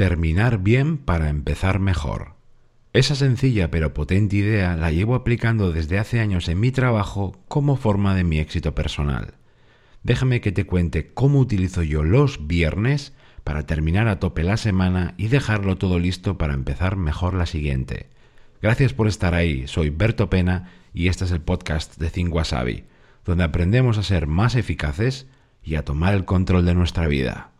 Terminar bien para empezar mejor. Esa sencilla pero potente idea la llevo aplicando desde hace años en mi trabajo como forma de mi éxito personal. Déjame que te cuente cómo utilizo yo los viernes para terminar a tope la semana y dejarlo todo listo para empezar mejor la siguiente. Gracias por estar ahí, soy Berto Pena y este es el podcast de Think Wasabi, donde aprendemos a ser más eficaces y a tomar el control de nuestra vida.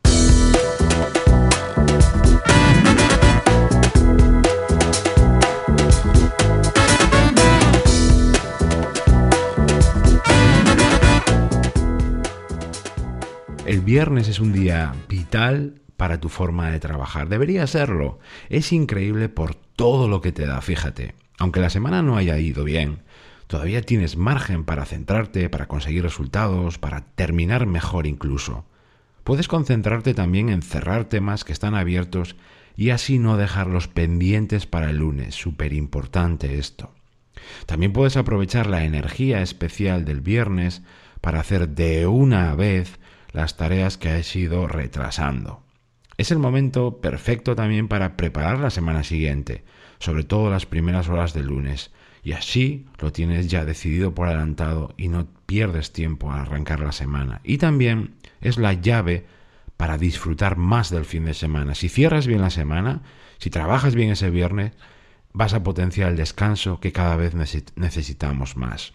El viernes es un día vital para tu forma de trabajar. Debería serlo. Es increíble por todo lo que te da, fíjate. Aunque la semana no haya ido bien, todavía tienes margen para centrarte, para conseguir resultados, para terminar mejor incluso. Puedes concentrarte también en cerrar temas que están abiertos y así no dejarlos pendientes para el lunes. Súper importante esto. También puedes aprovechar la energía especial del viernes para hacer de una vez las tareas que has ido retrasando. Es el momento perfecto también para preparar la semana siguiente, sobre todo las primeras horas del lunes, y así lo tienes ya decidido por adelantado y no pierdes tiempo al arrancar la semana. Y también es la llave para disfrutar más del fin de semana. Si cierras bien la semana, si trabajas bien ese viernes, vas a potenciar el descanso que cada vez necesitamos más.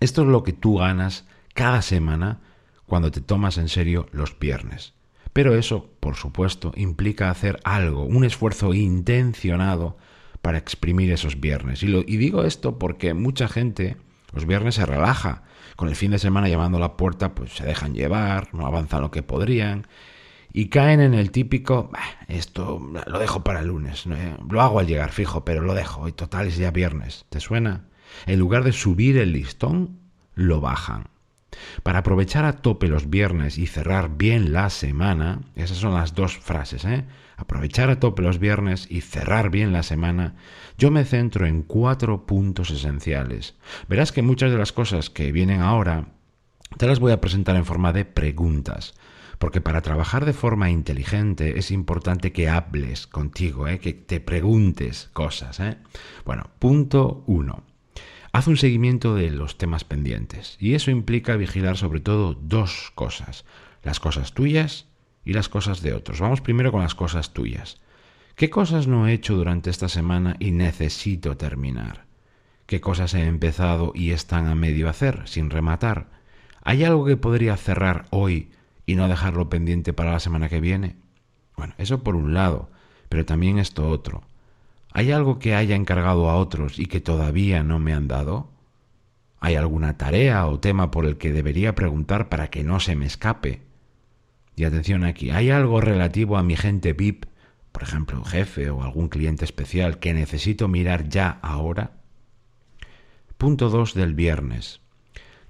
Esto es lo que tú ganas cada semana cuando te tomas en serio los viernes. Pero eso, por supuesto, implica hacer algo, un esfuerzo intencionado para exprimir esos viernes. Y, y digo esto porque mucha gente los viernes se relaja. Con el fin de semana llamando a la puerta, pues se dejan llevar, no avanzan lo que podrían. Y caen en el típico, esto lo dejo para el lunes, lo hago al llegar fijo, pero lo dejo, y total es ya viernes. ¿Te suena? En lugar de subir el listón, lo bajan. Para aprovechar a tope los viernes y cerrar bien la semana, esas son las dos frases, ¿eh? Aprovechar a tope los viernes y cerrar bien la semana, yo me centro en cuatro puntos esenciales. Verás que muchas de las cosas que vienen ahora te las voy a presentar en forma de preguntas. Porque para trabajar de forma inteligente es importante que hables contigo, ¿eh? que te preguntes cosas. ¿eh? Bueno, punto uno. Haz un seguimiento de los temas pendientes y eso implica vigilar sobre todo dos cosas, las cosas tuyas y las cosas de otros. Vamos primero con las cosas tuyas. ¿Qué cosas no he hecho durante esta semana y necesito terminar? ¿Qué cosas he empezado y están a medio hacer, sin rematar? ¿Hay algo que podría cerrar hoy y no dejarlo pendiente para la semana que viene? Bueno, eso por un lado, pero también esto otro. ¿Hay algo que haya encargado a otros y que todavía no me han dado? ¿Hay alguna tarea o tema por el que debería preguntar para que no se me escape? Y atención aquí, ¿hay algo relativo a mi gente VIP, por ejemplo, un jefe o algún cliente especial, que necesito mirar ya ahora? Punto 2 del viernes.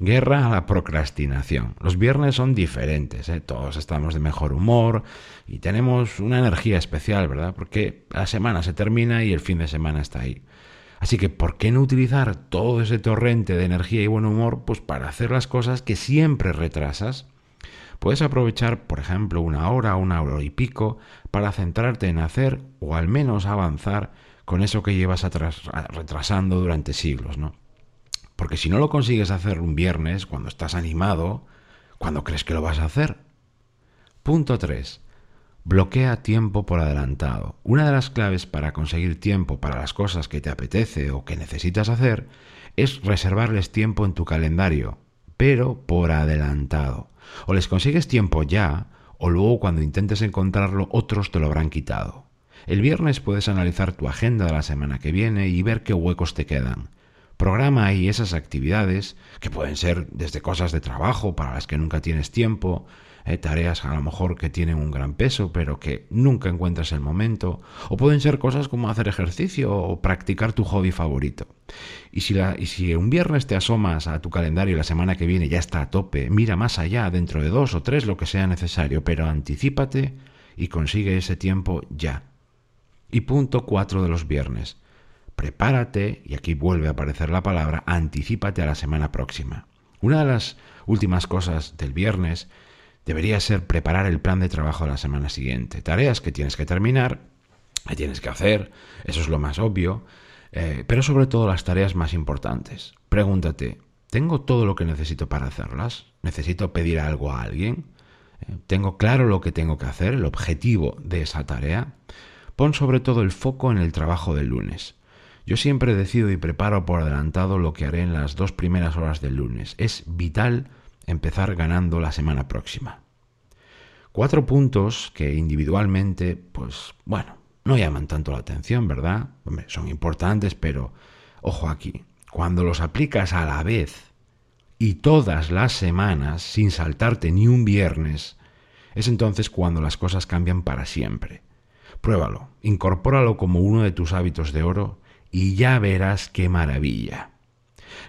Guerra a la procrastinación. Los viernes son diferentes, ¿eh? todos estamos de mejor humor y tenemos una energía especial, ¿verdad? Porque la semana se termina y el fin de semana está ahí. Así que, ¿por qué no utilizar todo ese torrente de energía y buen humor pues para hacer las cosas que siempre retrasas? Puedes aprovechar, por ejemplo, una hora, una hora y pico para centrarte en hacer o al menos avanzar con eso que llevas retrasando durante siglos, ¿no? Porque si no lo consigues hacer un viernes, cuando estás animado, ¿cuándo crees que lo vas a hacer? Punto 3. Bloquea tiempo por adelantado. Una de las claves para conseguir tiempo para las cosas que te apetece o que necesitas hacer es reservarles tiempo en tu calendario, pero por adelantado. O les consigues tiempo ya, o luego cuando intentes encontrarlo otros te lo habrán quitado. El viernes puedes analizar tu agenda de la semana que viene y ver qué huecos te quedan. Programa ahí esas actividades, que pueden ser desde cosas de trabajo para las que nunca tienes tiempo, eh, tareas a lo mejor que tienen un gran peso pero que nunca encuentras el momento, o pueden ser cosas como hacer ejercicio o practicar tu hobby favorito. Y si, la, y si un viernes te asomas a tu calendario y la semana que viene ya está a tope, mira más allá, dentro de dos o tres, lo que sea necesario, pero anticípate y consigue ese tiempo ya. Y punto cuatro de los viernes prepárate, y aquí vuelve a aparecer la palabra, anticípate a la semana próxima. Una de las últimas cosas del viernes debería ser preparar el plan de trabajo de la semana siguiente. Tareas que tienes que terminar, que tienes que hacer, eso es lo más obvio, eh, pero sobre todo las tareas más importantes. Pregúntate, ¿tengo todo lo que necesito para hacerlas? ¿Necesito pedir algo a alguien? Eh, ¿Tengo claro lo que tengo que hacer, el objetivo de esa tarea? Pon sobre todo el foco en el trabajo del lunes. Yo siempre decido y preparo por adelantado lo que haré en las dos primeras horas del lunes. Es vital empezar ganando la semana próxima. Cuatro puntos que individualmente, pues bueno, no llaman tanto la atención, ¿verdad? Son importantes, pero ojo aquí, cuando los aplicas a la vez y todas las semanas sin saltarte ni un viernes, es entonces cuando las cosas cambian para siempre. Pruébalo, incorpóralo como uno de tus hábitos de oro y ya verás qué maravilla.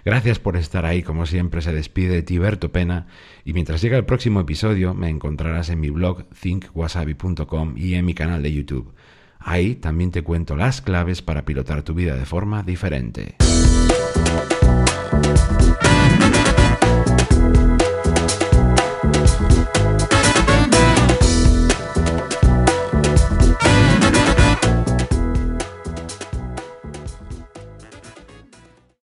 Gracias por estar ahí, como siempre se despide Tiberto Pena y mientras llega el próximo episodio me encontrarás en mi blog thinkwasabi.com y en mi canal de YouTube. Ahí también te cuento las claves para pilotar tu vida de forma diferente.